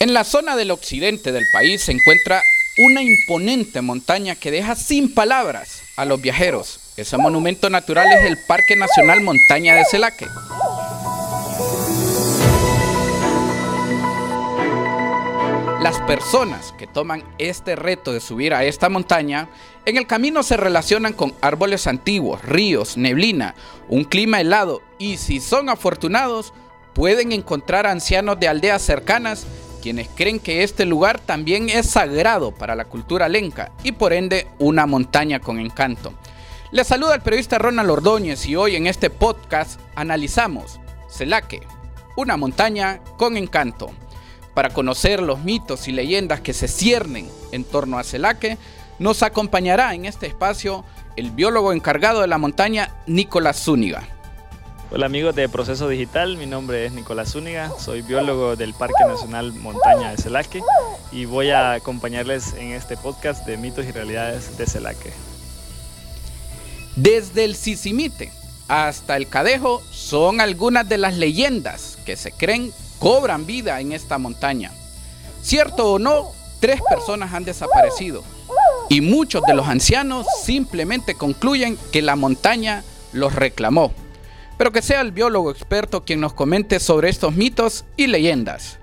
En la zona del occidente del país se encuentra una imponente montaña que deja sin palabras a los viajeros. Ese monumento natural es el Parque Nacional Montaña de Celaque. Las personas que toman este reto de subir a esta montaña, en el camino se relacionan con árboles antiguos, ríos, neblina, un clima helado y si son afortunados, pueden encontrar ancianos de aldeas cercanas quienes creen que este lugar también es sagrado para la cultura lenca y por ende una montaña con encanto. Les saluda el periodista Ronald Ordóñez y hoy en este podcast analizamos Celaque, una montaña con encanto. Para conocer los mitos y leyendas que se ciernen en torno a Celaque, nos acompañará en este espacio el biólogo encargado de la montaña, Nicolás Zúñiga. Hola amigos de Proceso Digital, mi nombre es Nicolás Zúñiga, soy biólogo del Parque Nacional Montaña de Celaque y voy a acompañarles en este podcast de mitos y realidades de Celaque. Desde el Sisimite hasta el Cadejo son algunas de las leyendas que se creen cobran vida en esta montaña. Cierto o no, tres personas han desaparecido y muchos de los ancianos simplemente concluyen que la montaña los reclamó pero que sea el biólogo experto quien nos comente sobre estos mitos y leyendas.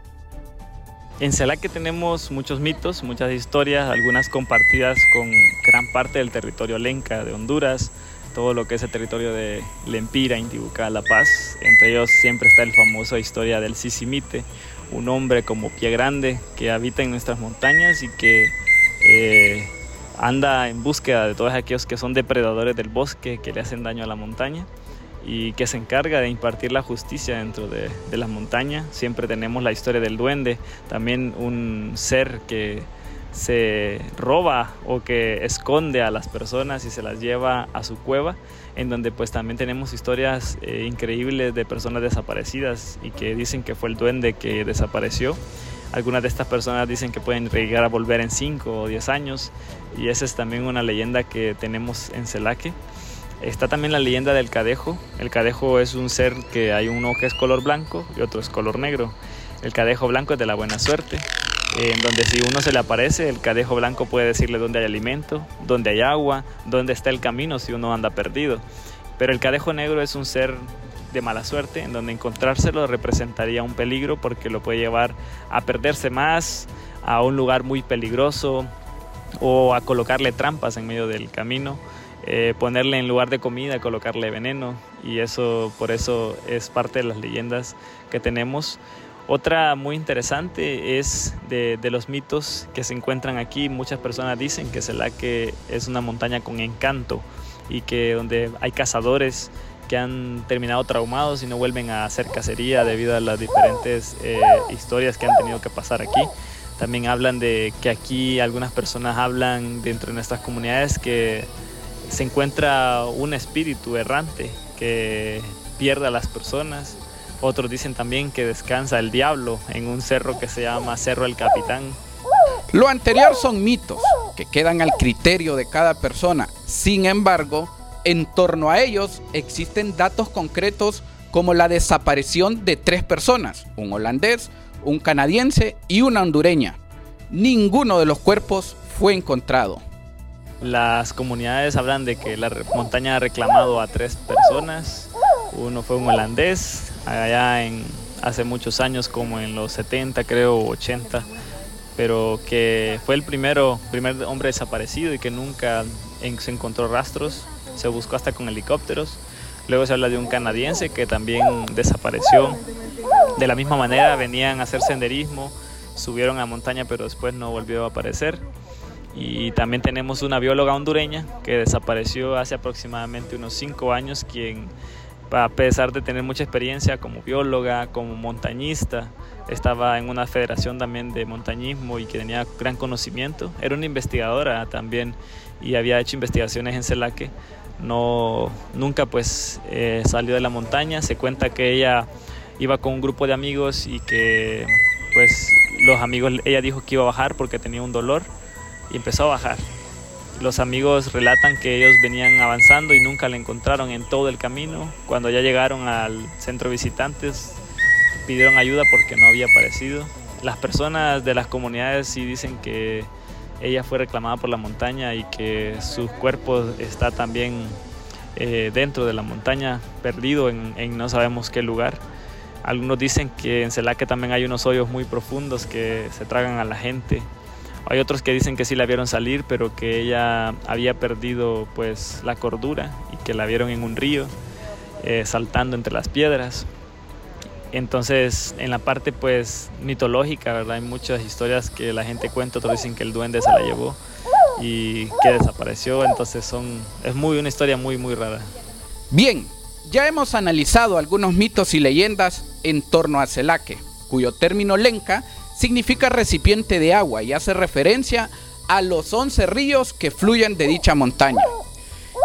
En Celaque tenemos muchos mitos, muchas historias, algunas compartidas con gran parte del territorio lenca de Honduras, todo lo que es el territorio de Lempira, Intibucá, La Paz. Entre ellos siempre está el famoso historia del Sisimite, un hombre como pie grande que habita en nuestras montañas y que eh, anda en búsqueda de todos aquellos que son depredadores del bosque, que le hacen daño a la montaña y que se encarga de impartir la justicia dentro de, de las montañas. Siempre tenemos la historia del duende, también un ser que se roba o que esconde a las personas y se las lleva a su cueva, en donde pues también tenemos historias eh, increíbles de personas desaparecidas y que dicen que fue el duende que desapareció. Algunas de estas personas dicen que pueden llegar a volver en 5 o 10 años y esa es también una leyenda que tenemos en Celaque. Está también la leyenda del cadejo. El cadejo es un ser que hay uno que es color blanco y otro es color negro. El cadejo blanco es de la buena suerte, en donde si uno se le aparece, el cadejo blanco puede decirle dónde hay alimento, dónde hay agua, dónde está el camino si uno anda perdido. Pero el cadejo negro es un ser de mala suerte, en donde encontrárselo representaría un peligro porque lo puede llevar a perderse más, a un lugar muy peligroso o a colocarle trampas en medio del camino eh, ponerle en lugar de comida, colocarle veneno y eso por eso es parte de las leyendas que tenemos. Otra muy interesante es de, los mitos que se encuentran aquí. Muchas personas dicen que Celaque es una montaña con encanto y que donde hay cazadores que han terminado traumados y no vuelven a hacer cacería debido a las diferentes eh, historias que han tenido que pasar aquí. También hablan de que aquí algunas personas hablan dentro de nuestras comunidades que se encuentra un espíritu errante que pierde a las personas. Otros dicen también que descansa el diablo en un cerro que se llama Cerro el Capitán. Lo anterior son mitos que quedan al criterio de cada persona. Sin embargo, en torno a ellos existen datos concretos como la desaparición de tres personas, un holandés, un canadiense y una hondureña. Ninguno de los cuerpos fue encontrado. Las comunidades hablan de que la montaña ha reclamado a tres personas. Uno fue un holandés, allá en hace muchos años, como en los 70 creo, 80, pero que fue el primero, primer hombre desaparecido y que nunca se encontró rastros. Se buscó hasta con helicópteros. Luego se habla de un canadiense que también desapareció. De la misma manera venían a hacer senderismo, subieron a montaña pero después no volvió a aparecer. Y también tenemos una bióloga hondureña que desapareció hace aproximadamente unos cinco años, quien a pesar de tener mucha experiencia como bióloga, como montañista, estaba en una federación también de montañismo y que tenía gran conocimiento. Era una investigadora también y había hecho investigaciones en Celaque. No, nunca pues eh, salió de la montaña. Se cuenta que ella iba con un grupo de amigos y que pues los amigos, ella dijo que iba a bajar porque tenía un dolor y empezó a bajar. Los amigos relatan que ellos venían avanzando y nunca la encontraron en todo el camino. Cuando ya llegaron al centro visitantes, pidieron ayuda porque no había aparecido. Las personas de las comunidades sí dicen que ella fue reclamada por la montaña y que su cuerpo está también eh, dentro de la montaña, perdido en, en, no sabemos qué lugar. Algunos dicen que en Celaque también hay unos hoyos muy profundos que se tragan a la gente. Hay otros que dicen que sí la vieron salir, pero que ella había perdido pues la cordura y que la vieron en un río eh, saltando entre las piedras. Entonces, en la parte pues mitológica, ¿verdad? Hay muchas historias que la gente cuenta, otros dicen que el duende se la llevó y que desapareció, entonces son es muy una historia muy muy rara. Bien, ya hemos analizado algunos mitos y leyendas en torno a Celaque, cuyo término lenca significa recipiente de agua y hace referencia a los 11 ríos que fluyen de dicha montaña.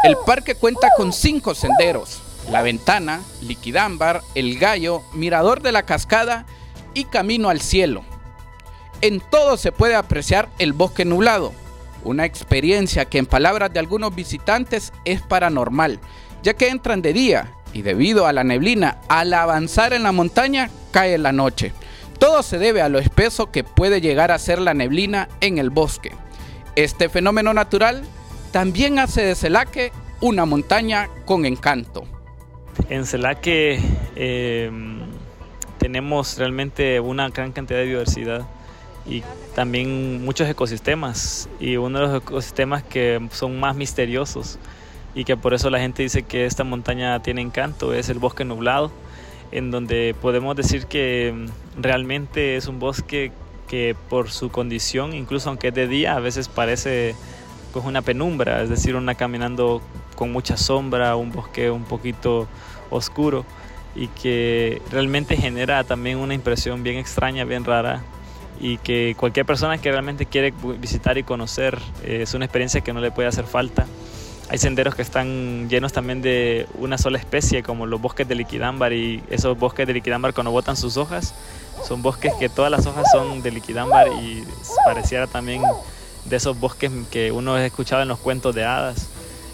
El parque cuenta con cinco senderos, La Ventana, Liquidámbar, El Gallo, Mirador de la Cascada y Camino al Cielo. En todo se puede apreciar el bosque nublado, una experiencia que en palabras de algunos visitantes es paranormal, ya que entran de día y debido a la neblina, al avanzar en la montaña, cae la noche. Todo se debe a lo espeso que puede llegar a ser la neblina en el bosque. Este fenómeno natural también hace de Celaque una montaña con encanto. En Celaque eh, tenemos realmente una gran cantidad de diversidad y también muchos ecosistemas y uno de los ecosistemas que son más misteriosos y que por eso la gente dice que esta montaña tiene encanto es el bosque nublado en donde podemos decir que mm, realmente es un bosque que por su condición, incluso aunque es de día, a veces parece con una penumbra, es decir, una caminando con mucha sombra, un bosque un poquito oscuro y que realmente genera también una impresión bien extraña, bien rara y que cualquier persona que realmente quiere visitar y conocer eh, es una experiencia que no le puede hacer falta. Hay senderos que están llenos también de una sola especie, como los bosques de liquidámbar y esos bosques de liquidámbar cuando botan sus hojas, son bosques que todas las hojas son de liquidámbar y pareciera también de esos bosques que uno ha escuchado en los cuentos de hadas.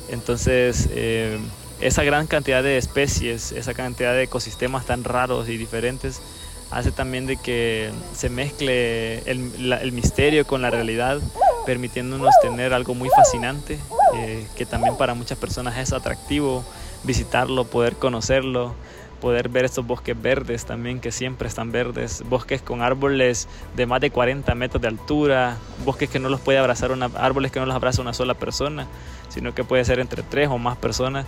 Entonces, eh, esa gran cantidad de especies, esa cantidad de ecosistemas tan raros y diferentes, hace también de que se mezcle el, el misterio con la realidad, permitiéndonos tener algo muy fascinante eh, que también para muchas personas es atractivo visitarlo, poder conocerlo, poder ver estos bosques verdes también que siempre están verdes, bosques con árboles de más de 40 metros de altura, bosques que no los puede abrazar una, árboles que no los abraza una sola persona, sino que puede ser entre tres o más personas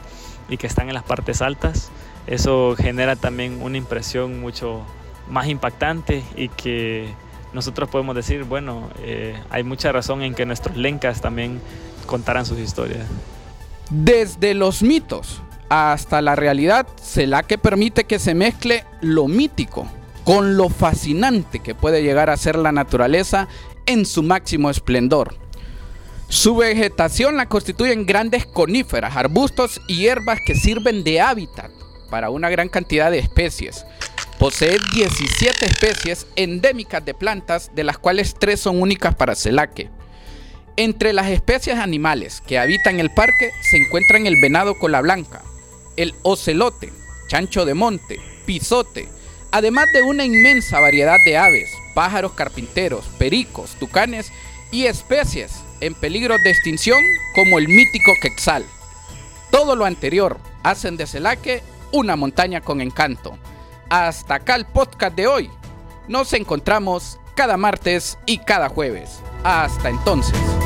y que están en las partes altas. Eso genera también una impresión mucho más impactante y que nosotros podemos decir, bueno, eh, hay mucha razón en que nuestros lencas también contaran sus historias. Desde los mitos hasta la realidad, la que permite que se mezcle lo mítico con lo fascinante que puede llegar a ser la naturaleza en su máximo esplendor. Su vegetación la constituyen grandes coníferas, arbustos y hierbas que sirven de hábitat para una gran cantidad de especies. Posee 17 especies endémicas de plantas, de las cuales 3 son únicas para Celaque. Entre las especies animales que habitan el parque se encuentran el venado cola blanca, el ocelote, chancho de monte, pisote, además de una inmensa variedad de aves, pájaros carpinteros, pericos, tucanes y especies en peligro de extinción como el mítico quetzal. Todo lo anterior hacen de Celaque una montaña con encanto. Hasta acá el podcast de hoy. Nos encontramos cada martes y cada jueves. Hasta entonces.